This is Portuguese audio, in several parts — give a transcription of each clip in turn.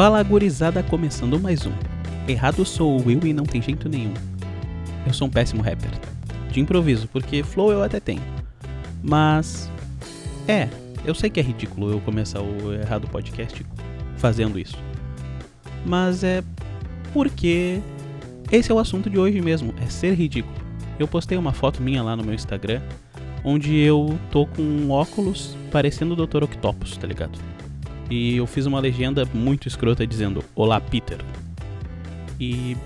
Fala gurizada, começando mais um. Errado sou eu e não tem jeito nenhum. Eu sou um péssimo rapper. De improviso, porque flow eu até tenho. Mas. É, eu sei que é ridículo eu começar o Errado Podcast fazendo isso. Mas é porque esse é o assunto de hoje mesmo, é ser ridículo. Eu postei uma foto minha lá no meu Instagram, onde eu tô com um óculos parecendo o Dr. Octopus, tá ligado? E eu fiz uma legenda muito escrota dizendo: Olá, Peter. E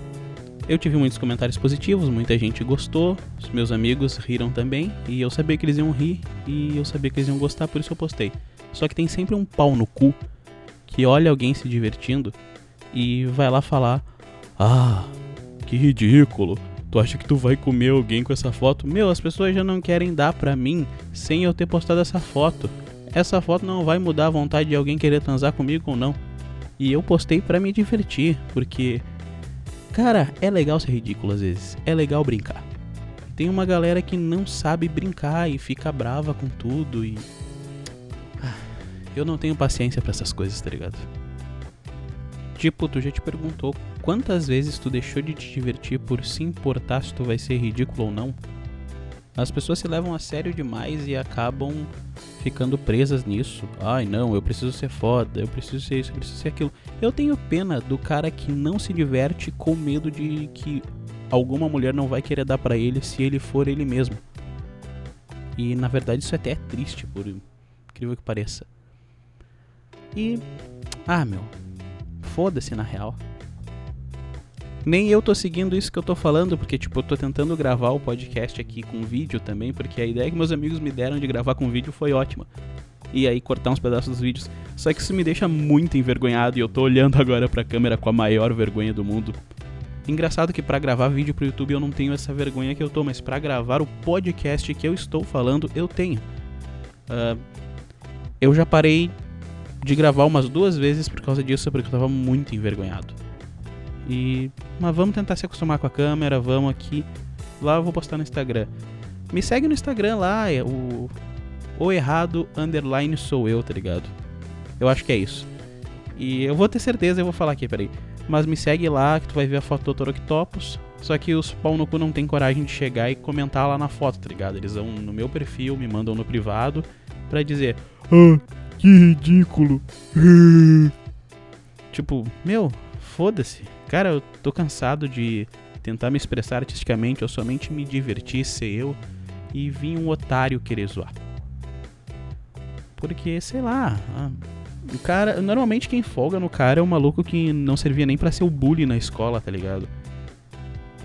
eu tive muitos comentários positivos, muita gente gostou, os meus amigos riram também, e eu sabia que eles iam rir e eu sabia que eles iam gostar, por isso eu postei. Só que tem sempre um pau no cu que olha alguém se divertindo e vai lá falar: Ah, que ridículo. Tu acha que tu vai comer alguém com essa foto? Meu, as pessoas já não querem dar pra mim sem eu ter postado essa foto essa foto não vai mudar a vontade de alguém querer transar comigo ou não. E eu postei para me divertir, porque cara, é legal ser ridículo às vezes, é legal brincar. Tem uma galera que não sabe brincar e fica brava com tudo e ah, eu não tenho paciência para essas coisas, tá ligado? Tipo, tu já te perguntou quantas vezes tu deixou de te divertir por se importar se tu vai ser ridículo ou não? As pessoas se levam a sério demais e acabam ficando presas nisso. Ai, não, eu preciso ser foda, eu preciso ser isso, eu preciso ser aquilo. Eu tenho pena do cara que não se diverte com medo de que alguma mulher não vai querer dar para ele se ele for ele mesmo. E na verdade isso até é triste, por incrível que pareça. E ah, meu, foda-se na real. Nem eu tô seguindo isso que eu tô falando, porque, tipo, eu tô tentando gravar o podcast aqui com vídeo também, porque a ideia que meus amigos me deram de gravar com vídeo foi ótima. E aí cortar uns pedaços dos vídeos. Só que isso me deixa muito envergonhado e eu tô olhando agora pra câmera com a maior vergonha do mundo. Engraçado que para gravar vídeo pro YouTube eu não tenho essa vergonha que eu tô, mas para gravar o podcast que eu estou falando, eu tenho. Uh, eu já parei de gravar umas duas vezes por causa disso, porque eu tava muito envergonhado. E mas vamos tentar se acostumar com a câmera, vamos aqui. Lá eu vou postar no Instagram. Me segue no Instagram lá, é o o errado underline sou eu, tá ligado? Eu acho que é isso. E eu vou ter certeza, eu vou falar aqui, peraí. Mas me segue lá que tu vai ver a foto do Dr. Octopus. Só que os pau no cu não tem coragem de chegar e comentar lá na foto, tá ligado? Eles vão no meu perfil, me mandam no privado pra dizer: Ah, que ridículo. tipo, meu, foda-se. Cara, eu tô cansado de tentar me expressar artisticamente ou somente me divertir, ser eu, e vir um otário querer zoar. Porque, sei lá, o cara. Normalmente quem folga no cara é um maluco que não servia nem para ser o bully na escola, tá ligado?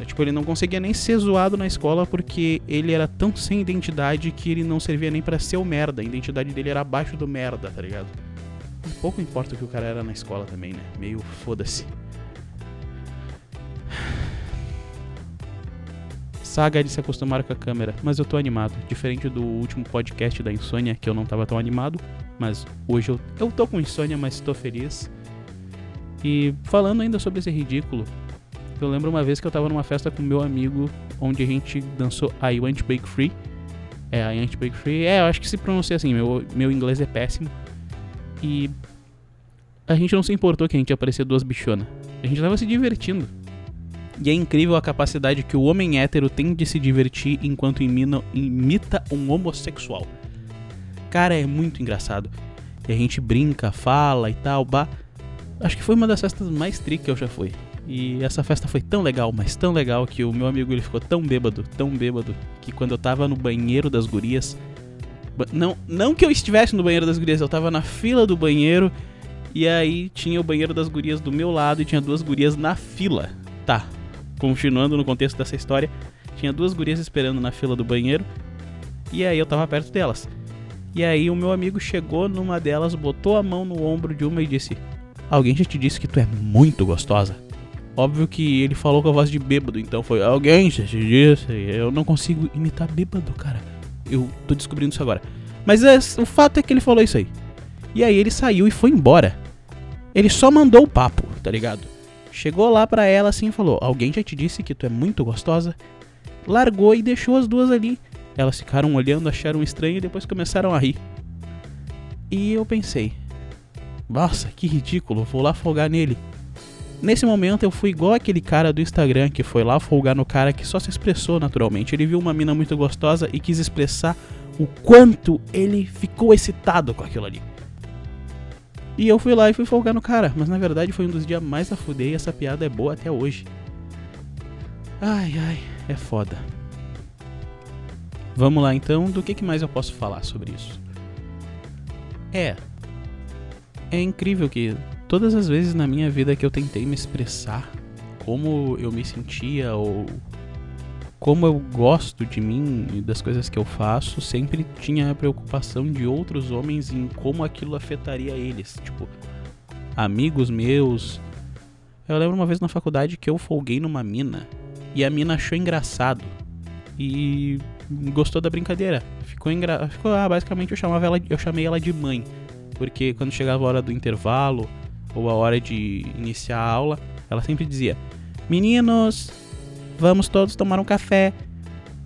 É, tipo, ele não conseguia nem ser zoado na escola porque ele era tão sem identidade que ele não servia nem para ser o merda. A identidade dele era abaixo do merda, tá ligado? Pouco importa o que o cara era na escola também, né? Meio foda-se. Saga de se acostumar com a câmera, mas eu tô animado. Diferente do último podcast da insônia, que eu não tava tão animado, mas hoje eu, eu tô com insônia, mas tô feliz. E falando ainda sobre esse ridículo, eu lembro uma vez que eu tava numa festa com meu amigo, onde a gente dançou I Want Bake Free. É, I Want Bake Free. É, eu acho que se pronuncia assim, meu, meu inglês é péssimo. E a gente não se importou que a gente ia duas bichonas. A gente tava se divertindo. E é incrível a capacidade que o homem hétero tem de se divertir enquanto imita um homossexual. Cara, é muito engraçado. E a gente brinca, fala e tal, bah. Acho que foi uma das festas mais tri que eu já fui. E essa festa foi tão legal, mas tão legal que o meu amigo ele ficou tão bêbado, tão bêbado, que quando eu tava no banheiro das gurias. Não, não que eu estivesse no banheiro das gurias, eu tava na fila do banheiro. E aí tinha o banheiro das gurias do meu lado e tinha duas gurias na fila. Tá, continuando no contexto dessa história, tinha duas gurias esperando na fila do banheiro e aí eu tava perto delas. E aí o meu amigo chegou numa delas, botou a mão no ombro de uma e disse: Alguém já te disse que tu é muito gostosa? Óbvio que ele falou com a voz de bêbado, então foi: Alguém já te disse? Eu não consigo imitar bêbado, cara. Eu tô descobrindo isso agora. Mas é, o fato é que ele falou isso aí. E aí ele saiu e foi embora. Ele só mandou o papo, tá ligado? Chegou lá pra ela assim e falou: Alguém já te disse que tu é muito gostosa? Largou e deixou as duas ali. Elas ficaram olhando, acharam estranho e depois começaram a rir. E eu pensei: Nossa, que ridículo, vou lá folgar nele. Nesse momento eu fui igual aquele cara do Instagram que foi lá folgar no cara que só se expressou naturalmente. Ele viu uma mina muito gostosa e quis expressar o quanto ele ficou excitado com aquilo ali. E eu fui lá e fui folgar no cara, mas na verdade foi um dos dias mais a fuder e essa piada é boa até hoje. Ai ai, é foda. Vamos lá então, do que, que mais eu posso falar sobre isso? É. É incrível que todas as vezes na minha vida que eu tentei me expressar como eu me sentia ou como eu gosto de mim e das coisas que eu faço, sempre tinha a preocupação de outros homens em como aquilo afetaria eles. Tipo, amigos meus. Eu lembro uma vez na faculdade que eu folguei numa mina e a mina achou engraçado. E gostou da brincadeira. Ficou engra... Ficou, ah, basicamente eu chamava ela, eu chamei ela de mãe, porque quando chegava a hora do intervalo ou a hora de iniciar a aula, ela sempre dizia: "Meninos, vamos todos tomar um café.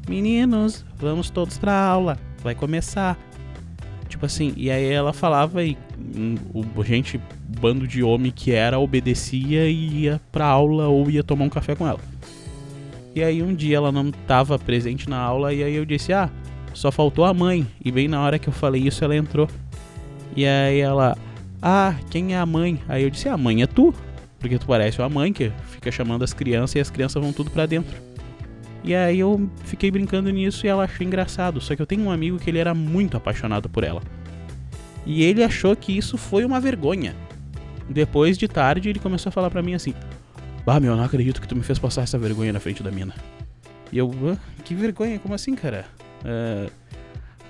Meninos, vamos todos para aula. Vai começar." Tipo assim, e aí ela falava e hum, o gente, bando de homem que era, obedecia e ia pra aula ou ia tomar um café com ela. E aí um dia ela não estava presente na aula e aí eu disse: "Ah, só faltou a mãe". E bem na hora que eu falei isso, ela entrou. E aí ela: "Ah, quem é a mãe?". Aí eu disse: "A mãe é tu". Porque tu parece uma mãe que fica chamando as crianças e as crianças vão tudo para dentro. E aí eu fiquei brincando nisso e ela achou engraçado. Só que eu tenho um amigo que ele era muito apaixonado por ela. E ele achou que isso foi uma vergonha. Depois de tarde ele começou a falar para mim assim: Bah, meu, não acredito que tu me fez passar essa vergonha na frente da mina. E eu, ah, que vergonha? Como assim, cara? É...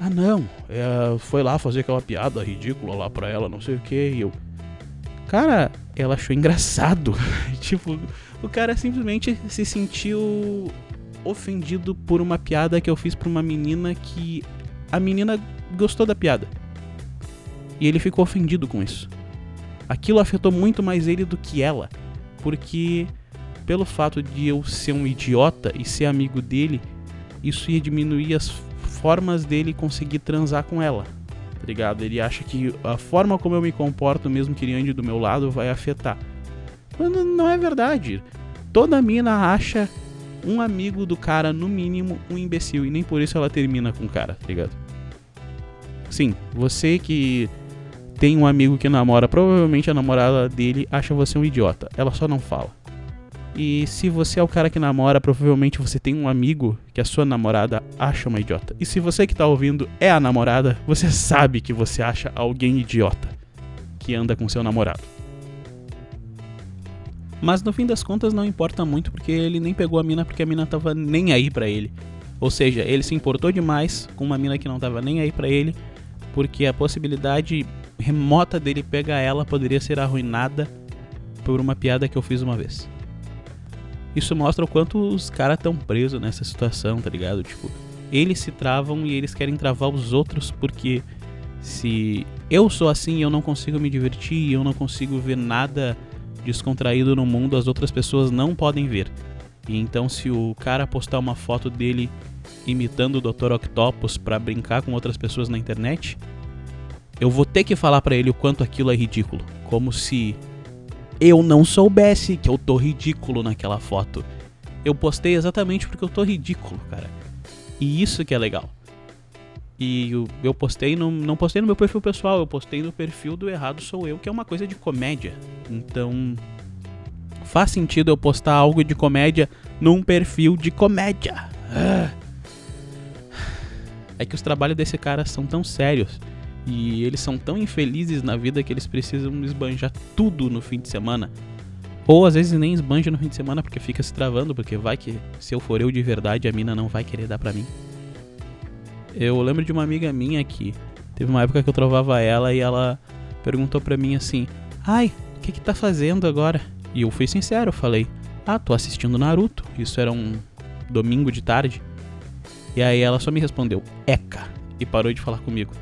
Ah, não. É, foi lá fazer aquela piada ridícula lá pra ela, não sei o que. E eu. Cara, ela achou engraçado. tipo, o cara simplesmente se sentiu ofendido por uma piada que eu fiz pra uma menina que a menina gostou da piada. E ele ficou ofendido com isso. Aquilo afetou muito mais ele do que ela porque pelo fato de eu ser um idiota e ser amigo dele, isso ia diminuir as formas dele conseguir transar com ela. Tá ligado? Ele acha que a forma como eu me comporto, mesmo que ele ande do meu lado, vai afetar. Mas não é verdade. Toda mina acha um amigo do cara, no mínimo, um imbecil. E nem por isso ela termina com o cara, tá ligado? Sim, você que tem um amigo que namora, provavelmente a namorada dele acha você um idiota. Ela só não fala. E se você é o cara que namora, provavelmente você tem um amigo que a sua namorada acha uma idiota. E se você que tá ouvindo é a namorada, você sabe que você acha alguém idiota que anda com seu namorado. Mas no fim das contas não importa muito porque ele nem pegou a mina porque a mina tava nem aí para ele. Ou seja, ele se importou demais com uma mina que não tava nem aí para ele, porque a possibilidade remota dele pegar ela poderia ser arruinada por uma piada que eu fiz uma vez. Isso mostra o quanto os caras estão presos nessa situação, tá ligado? Tipo, eles se travam e eles querem travar os outros porque se eu sou assim eu não consigo me divertir e eu não consigo ver nada descontraído no mundo, as outras pessoas não podem ver. E então se o cara postar uma foto dele imitando o Dr. Octopus para brincar com outras pessoas na internet, eu vou ter que falar para ele o quanto aquilo é ridículo. Como se eu não soubesse que eu tô ridículo naquela foto. Eu postei exatamente porque eu tô ridículo, cara. E isso que é legal. E eu, eu postei, no, não postei no meu perfil pessoal, eu postei no perfil do Errado Sou Eu, que é uma coisa de comédia. Então, faz sentido eu postar algo de comédia num perfil de comédia. Ah. É que os trabalhos desse cara são tão sérios e eles são tão infelizes na vida que eles precisam esbanjar tudo no fim de semana. Ou às vezes nem esbanja no fim de semana porque fica se travando, porque vai que se eu for eu de verdade a mina não vai querer dar pra mim. Eu lembro de uma amiga minha que teve uma época que eu trovava ela e ela perguntou pra mim assim: Ai, o que que tá fazendo agora? E eu fui sincero, falei: Ah, tô assistindo Naruto. Isso era um domingo de tarde. E aí ela só me respondeu: Eca! E parou de falar comigo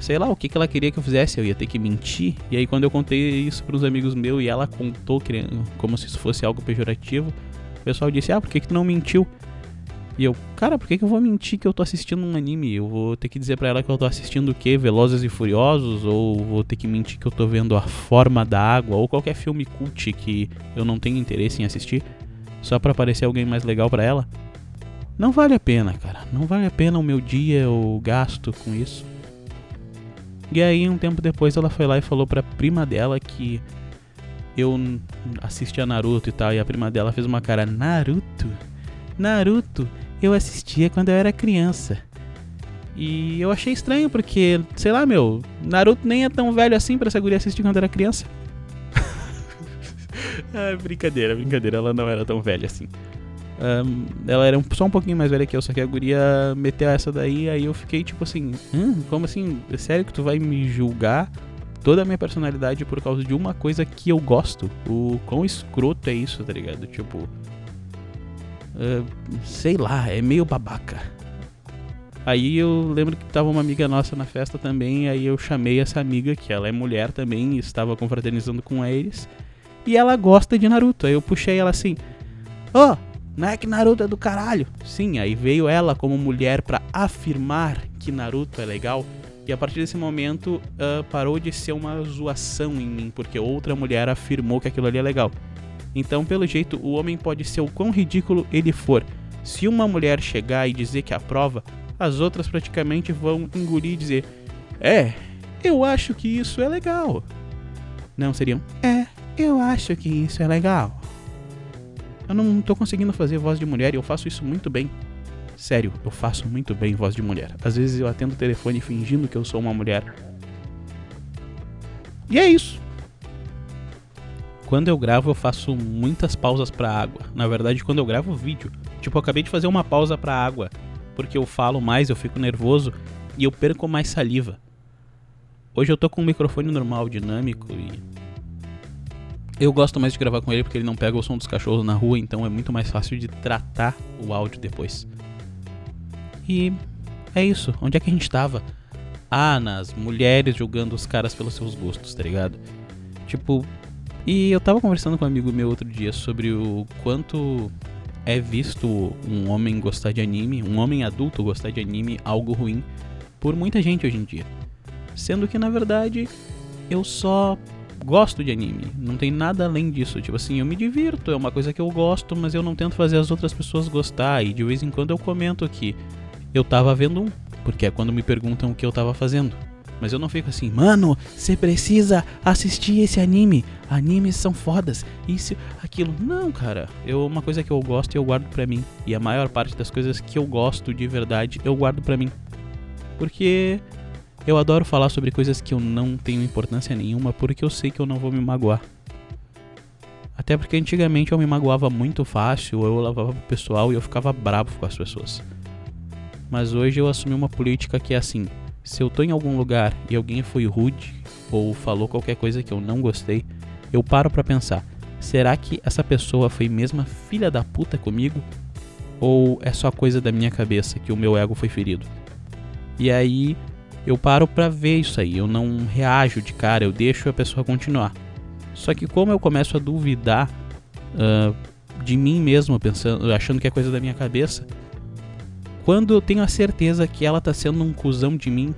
sei lá, o que, que ela queria que eu fizesse, eu ia ter que mentir. E aí quando eu contei isso para os amigos meus e ela contou como se isso fosse algo pejorativo, o pessoal disse: "Ah, por que que tu não mentiu?" E eu, cara, por que, que eu vou mentir que eu tô assistindo um anime? Eu vou ter que dizer para ela que eu tô assistindo o quê? Velozes e Furiosos? Ou vou ter que mentir que eu tô vendo A Forma da Água? Ou qualquer filme cult que eu não tenho interesse em assistir? Só para parecer alguém mais legal para ela? Não vale a pena, cara. Não vale a pena o meu dia, o gasto com isso. E aí, um tempo depois, ela foi lá e falou pra prima dela que eu assistia Naruto e tal. E a prima dela fez uma cara: Naruto? Naruto? eu assistia quando eu era criança. E eu achei estranho porque, sei lá, meu, Naruto nem é tão velho assim pra essa guria assistir quando era criança. ah, brincadeira, brincadeira, ela não era tão velha assim. Um, ela era só um pouquinho mais velha que eu, só que a guria meteu essa daí, aí eu fiquei tipo assim, hum, como assim? É sério que tu vai me julgar toda a minha personalidade por causa de uma coisa que eu gosto? O quão escroto é isso, tá ligado? Tipo, Uh, sei lá, é meio babaca. Aí eu lembro que tava uma amiga nossa na festa também, aí eu chamei essa amiga, que ela é mulher também, estava confraternizando com eles, e ela gosta de Naruto. Aí eu puxei ela assim: Ô, oh, não é que Naruto é do caralho? Sim, aí veio ela como mulher para afirmar que Naruto é legal. E a partir desse momento uh, parou de ser uma zoação em mim, porque outra mulher afirmou que aquilo ali é legal. Então, pelo jeito, o homem pode ser o quão ridículo ele for. Se uma mulher chegar e dizer que aprova, as outras praticamente vão engolir e dizer: É, eu acho que isso é legal. Não seriam: É, eu acho que isso é legal. Eu não tô conseguindo fazer voz de mulher e eu faço isso muito bem. Sério, eu faço muito bem voz de mulher. Às vezes eu atendo o telefone fingindo que eu sou uma mulher. E é isso. Quando eu gravo, eu faço muitas pausas para água. Na verdade, quando eu gravo vídeo, tipo, eu acabei de fazer uma pausa para água, porque eu falo mais, eu fico nervoso e eu perco mais saliva. Hoje eu tô com um microfone normal, dinâmico e eu gosto mais de gravar com ele porque ele não pega o som dos cachorros na rua, então é muito mais fácil de tratar o áudio depois. E é isso. Onde é que a gente tava? Ah, nas mulheres julgando os caras pelos seus gostos, tá ligado? Tipo, e eu tava conversando com um amigo meu outro dia sobre o quanto é visto um homem gostar de anime, um homem adulto gostar de anime, algo ruim por muita gente hoje em dia. Sendo que na verdade eu só gosto de anime, não tem nada além disso. Tipo assim, eu me divirto, é uma coisa que eu gosto, mas eu não tento fazer as outras pessoas gostar. E de vez em quando eu comento que eu tava vendo um, porque é quando me perguntam o que eu tava fazendo. Mas eu não fico assim, mano, você precisa assistir esse anime. Animes são fodas. Isso, aquilo. Não, cara. Eu, uma coisa que eu gosto eu guardo pra mim. E a maior parte das coisas que eu gosto de verdade eu guardo pra mim. Porque eu adoro falar sobre coisas que eu não tenho importância nenhuma, porque eu sei que eu não vou me magoar. Até porque antigamente eu me magoava muito fácil, eu lavava pro pessoal e eu ficava bravo com as pessoas. Mas hoje eu assumi uma política que é assim: se eu tô em algum lugar e alguém foi rude ou falou qualquer coisa que eu não gostei, eu paro para pensar: será que essa pessoa foi mesmo filha da puta comigo? Ou é só coisa da minha cabeça que o meu ego foi ferido? E aí eu paro para ver isso aí, eu não reajo de cara, eu deixo a pessoa continuar. Só que como eu começo a duvidar uh, de mim mesmo, pensando, achando que é coisa da minha cabeça, quando eu tenho a certeza que ela tá sendo um cuzão de mim,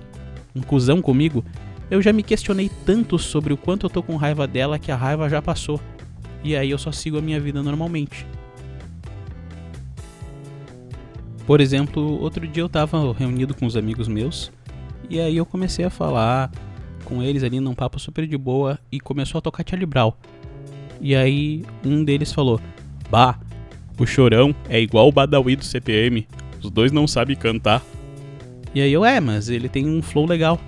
um cuzão comigo, eu já me questionei tanto sobre o quanto eu tô com raiva dela que a raiva já passou. E aí eu só sigo a minha vida normalmente. Por exemplo, outro dia eu tava reunido com os amigos meus e aí eu comecei a falar com eles ali num papo super de boa e começou a tocar Charlie Brown. E aí um deles falou: Bah, o chorão é igual o Badawi do CPM. Os dois não sabem cantar. E aí eu, é, mas ele tem um flow legal.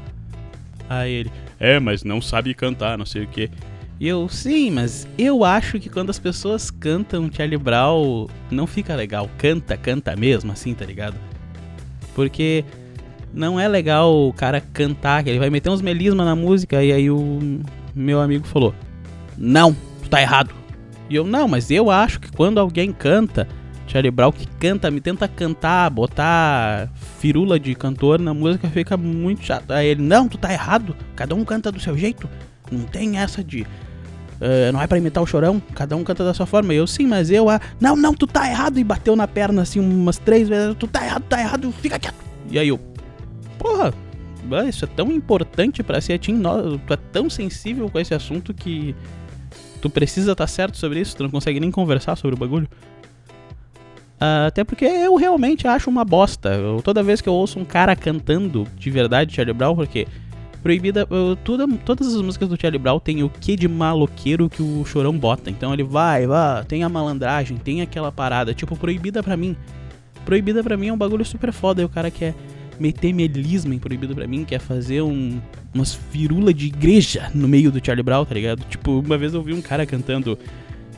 Aí ele, é, mas não sabe cantar, não sei o que. E eu, sim, mas eu acho que quando as pessoas cantam Charlie Brown, não fica legal. Canta, canta mesmo, assim, tá ligado? Porque não é legal o cara cantar, que ele vai meter uns melismas na música, e aí o meu amigo falou: Não, tu tá errado. E eu, não, mas eu acho que quando alguém canta, Charlie Brown que canta, me tenta cantar, botar firula de cantor na música fica muito chato. Aí ele, não, tu tá errado, cada um canta do seu jeito. Não tem essa de Uh, não é para imitar o chorão, cada um canta da sua forma. E eu, sim, mas eu, ah, não, não, tu tá errado. E bateu na perna assim umas três vezes, tu tá errado, tá errado, fica quieto. E aí eu, porra, isso é tão importante para ser Tim, tu é tão sensível com esse assunto que tu precisa estar tá certo sobre isso, tu não consegue nem conversar sobre o bagulho. Uh, até porque eu realmente acho uma bosta. Eu, toda vez que eu ouço um cara cantando de verdade Charlie Brown, porque Proibida, eu, toda, todas as músicas do Charlie Brown tem o que de maloqueiro que o Chorão bota. Então ele vai, vai, tem a malandragem, tem aquela parada. Tipo, Proibida pra mim. Proibida pra mim é um bagulho super foda. E o cara quer meter melisma em Proibido pra mim, quer fazer um, umas firulas de igreja no meio do Charlie Brown, tá ligado? Tipo, uma vez eu vi um cara cantando.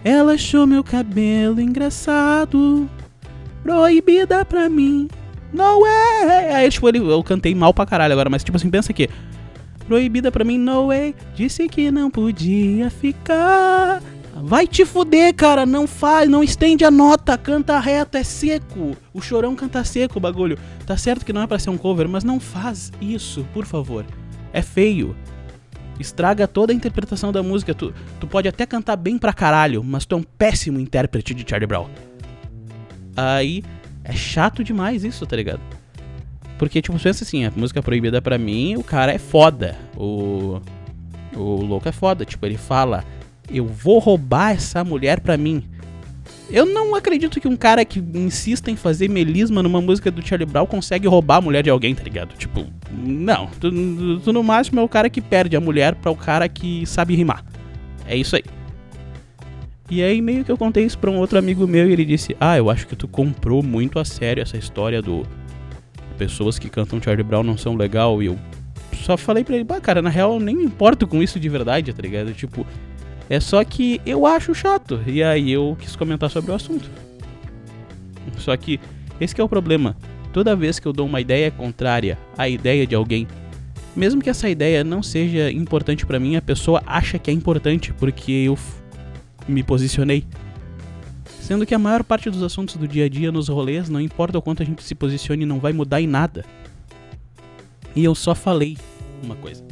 Ela achou meu cabelo engraçado, proibida pra mim. Não é. Aí, tipo, ele, eu cantei mal pra caralho agora, mas tipo assim, pensa que Proibida pra mim, no way. Disse que não podia ficar. Vai te fuder, cara. Não faz, não estende a nota. Canta reto, é seco. O chorão canta seco o bagulho. Tá certo que não é para ser um cover, mas não faz isso, por favor. É feio. Estraga toda a interpretação da música. Tu, tu pode até cantar bem pra caralho, mas tu é um péssimo intérprete de Charlie Brown. Aí é chato demais isso, tá ligado? Porque, tipo, pensa assim, a música proibida para mim, o cara é foda. O. O louco é foda. Tipo, ele fala: Eu vou roubar essa mulher pra mim. Eu não acredito que um cara que insista em fazer melisma numa música do Charlie Brown consegue roubar a mulher de alguém, tá ligado? Tipo, não. Tu, tu, no máximo é o cara que perde a mulher para o cara que sabe rimar. É isso aí. E aí meio que eu contei isso pra um outro amigo meu e ele disse: Ah, eu acho que tu comprou muito a sério essa história do pessoas que cantam Charlie Brown não são legal. E eu só falei pra ele, bah, cara, na real eu nem me importo com isso de verdade, tá ligado? Tipo, é só que eu acho chato. E aí eu quis comentar sobre o assunto. Só que esse que é o problema. Toda vez que eu dou uma ideia contrária à ideia de alguém, mesmo que essa ideia não seja importante para mim, a pessoa acha que é importante porque eu me posicionei. Sendo que a maior parte dos assuntos do dia a dia nos rolês, não importa o quanto a gente se posicione, não vai mudar em nada. E eu só falei uma coisa.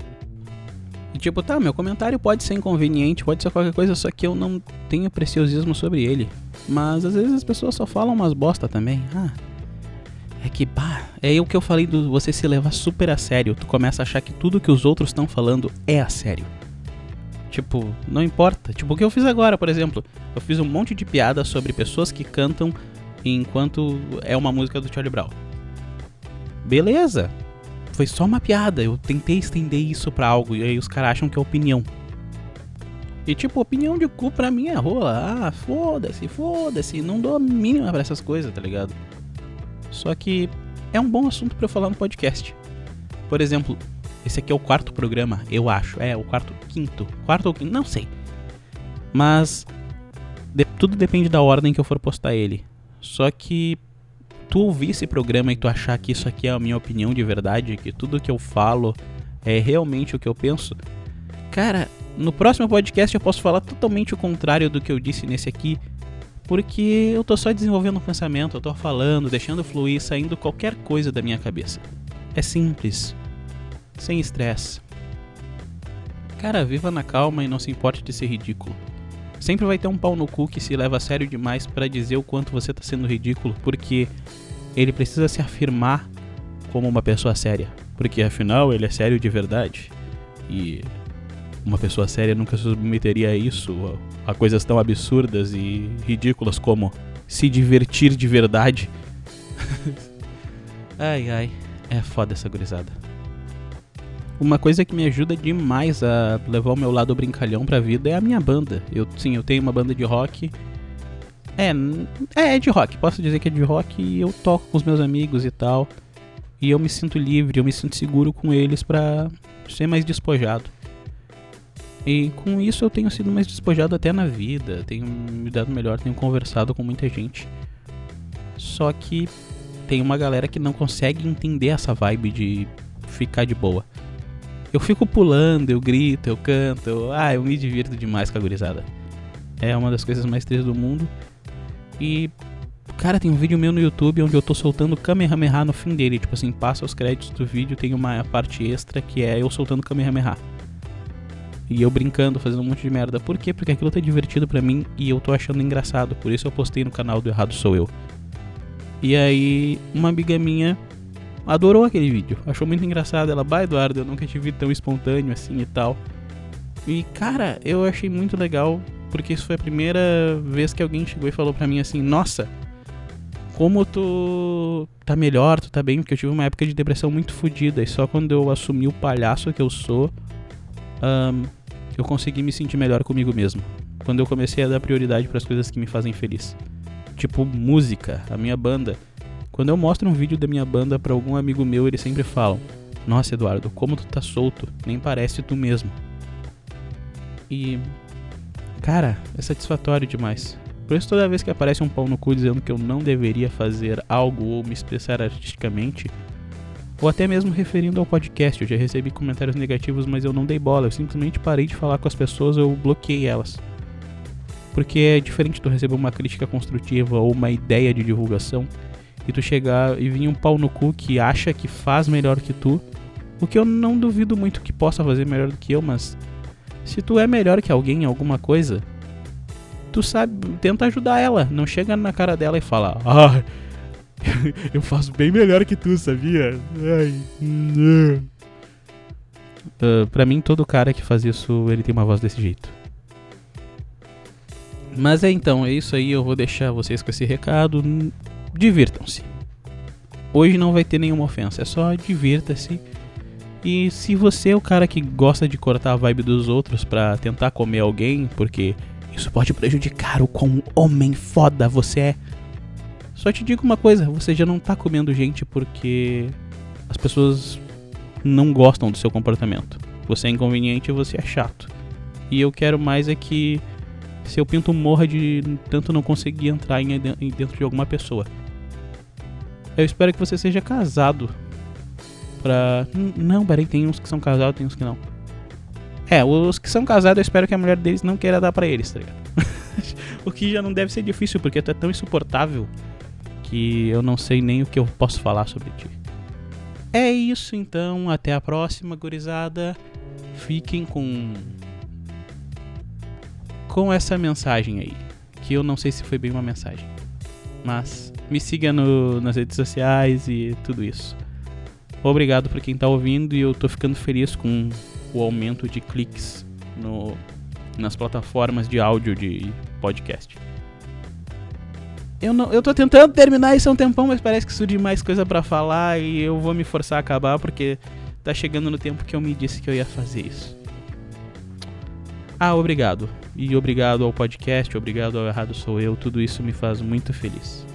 Tipo, tá, meu comentário pode ser inconveniente, pode ser qualquer coisa, só que eu não tenho preciosismo sobre ele. Mas às vezes as pessoas só falam umas bosta também. Ah, é que, bah, é o que eu falei do você se levar super a sério. Tu começa a achar que tudo que os outros estão falando é a sério. Tipo, não importa. Tipo, o que eu fiz agora, por exemplo. Eu fiz um monte de piada sobre pessoas que cantam enquanto é uma música do Charlie Brown. Beleza. Foi só uma piada. Eu tentei estender isso pra algo. E aí os caras acham que é opinião. E tipo, opinião de cu pra mim é rola. Ah, foda-se, foda-se. Não dou a mínima pra essas coisas, tá ligado? Só que é um bom assunto para eu falar no podcast. Por exemplo, esse aqui é o quarto programa, eu acho. É, o quarto, quinto. Quarto ou quinto, não sei. Mas de, tudo depende da ordem que eu for postar ele. Só que tu ouvir esse programa e tu achar que isso aqui é a minha opinião de verdade, que tudo que eu falo é realmente o que eu penso. Cara, no próximo podcast eu posso falar totalmente o contrário do que eu disse nesse aqui, porque eu tô só desenvolvendo um pensamento, eu tô falando, deixando fluir, saindo qualquer coisa da minha cabeça. É simples sem estresse. Cara, viva na calma e não se importe de ser ridículo. Sempre vai ter um pau no cu que se leva a sério demais para dizer o quanto você tá sendo ridículo, porque ele precisa se afirmar como uma pessoa séria, porque afinal ele é sério de verdade. E uma pessoa séria nunca se submeteria a isso, a coisas tão absurdas e ridículas como se divertir de verdade. ai ai, é foda essa gurizada. Uma coisa que me ajuda demais a levar o meu lado brincalhão pra vida é a minha banda. Eu sim, eu tenho uma banda de rock. É, é, é de rock, posso dizer que é de rock e eu toco com os meus amigos e tal. E eu me sinto livre, eu me sinto seguro com eles pra ser mais despojado. E com isso eu tenho sido mais despojado até na vida, tenho me dado melhor, tenho conversado com muita gente. Só que tem uma galera que não consegue entender essa vibe de ficar de boa. Eu fico pulando, eu grito, eu canto, eu, ah, eu me divirto demais com a gurizada. É uma das coisas mais tristes do mundo. E, cara, tem um vídeo meu no YouTube onde eu tô soltando Kamehameha no fim dele. Tipo assim, passa os créditos do vídeo, tem uma parte extra que é eu soltando Kamehameha. E eu brincando, fazendo um monte de merda. Por quê? Porque aquilo tá divertido para mim e eu tô achando engraçado. Por isso eu postei no canal do Errado Sou Eu. E aí, uma amiga minha adorou aquele vídeo. Achou muito engraçado. Ela, bah, Eduardo, eu nunca te vi tão espontâneo assim e tal. E, cara, eu achei muito legal. Porque isso foi a primeira vez que alguém chegou e falou pra mim assim: Nossa, como tu tá melhor, tu tá bem, porque eu tive uma época de depressão muito fodida e só quando eu assumi o palhaço que eu sou, um, eu consegui me sentir melhor comigo mesmo. Quando eu comecei a dar prioridade para as coisas que me fazem feliz. Tipo música, a minha banda. Quando eu mostro um vídeo da minha banda para algum amigo meu, eles sempre falam: "Nossa, Eduardo, como tu tá solto, nem parece tu mesmo". E cara, é satisfatório demais. Por isso, toda vez que aparece um pau no cu dizendo que eu não deveria fazer algo ou me expressar artisticamente, ou até mesmo referindo ao podcast, eu já recebi comentários negativos, mas eu não dei bola, eu simplesmente parei de falar com as pessoas, eu bloqueei elas. Porque é diferente tu receber uma crítica construtiva ou uma ideia de divulgação e tu chegar e vir um pau no cu que acha que faz melhor que tu, o que eu não duvido muito que possa fazer melhor do que eu, mas se tu é melhor que alguém em alguma coisa, tu sabe, tenta ajudar ela. Não chega na cara dela e fala, ah, eu faço bem melhor que tu, sabia? Ai, Uh, pra mim, todo cara que faz isso, ele tem uma voz desse jeito. Mas é então, é isso aí. Eu vou deixar vocês com esse recado. Divirtam-se. Hoje não vai ter nenhuma ofensa, é só divirta-se. E se você é o cara que gosta de cortar a vibe dos outros para tentar comer alguém, porque isso pode prejudicar o quão homem foda você é. Só te digo uma coisa, você já não tá comendo gente porque as pessoas não gostam do seu comportamento. Você é inconveniente e você é chato. E eu quero mais é que seu pinto morra de tanto não conseguir entrar em dentro de alguma pessoa. Eu espero que você seja casado. Pra. Não, peraí, tem uns que são casados, tem uns que não. É, os que são casados, eu espero que a mulher deles não queira dar para eles, tá ligado? o que já não deve ser difícil, porque tu é tão insuportável que eu não sei nem o que eu posso falar sobre ti. É isso então, até a próxima, gurizada. Fiquem com com essa mensagem aí, que eu não sei se foi bem uma mensagem. Mas me siga no, nas redes sociais e tudo isso. Obrigado por quem tá ouvindo e eu tô ficando feliz com o aumento de cliques no, nas plataformas de áudio de podcast. Eu, não, eu tô tentando terminar isso há um tempão, mas parece que surge mais coisa para falar e eu vou me forçar a acabar porque tá chegando no tempo que eu me disse que eu ia fazer isso. Ah, obrigado. E obrigado ao podcast, obrigado ao Errado Sou Eu, tudo isso me faz muito feliz.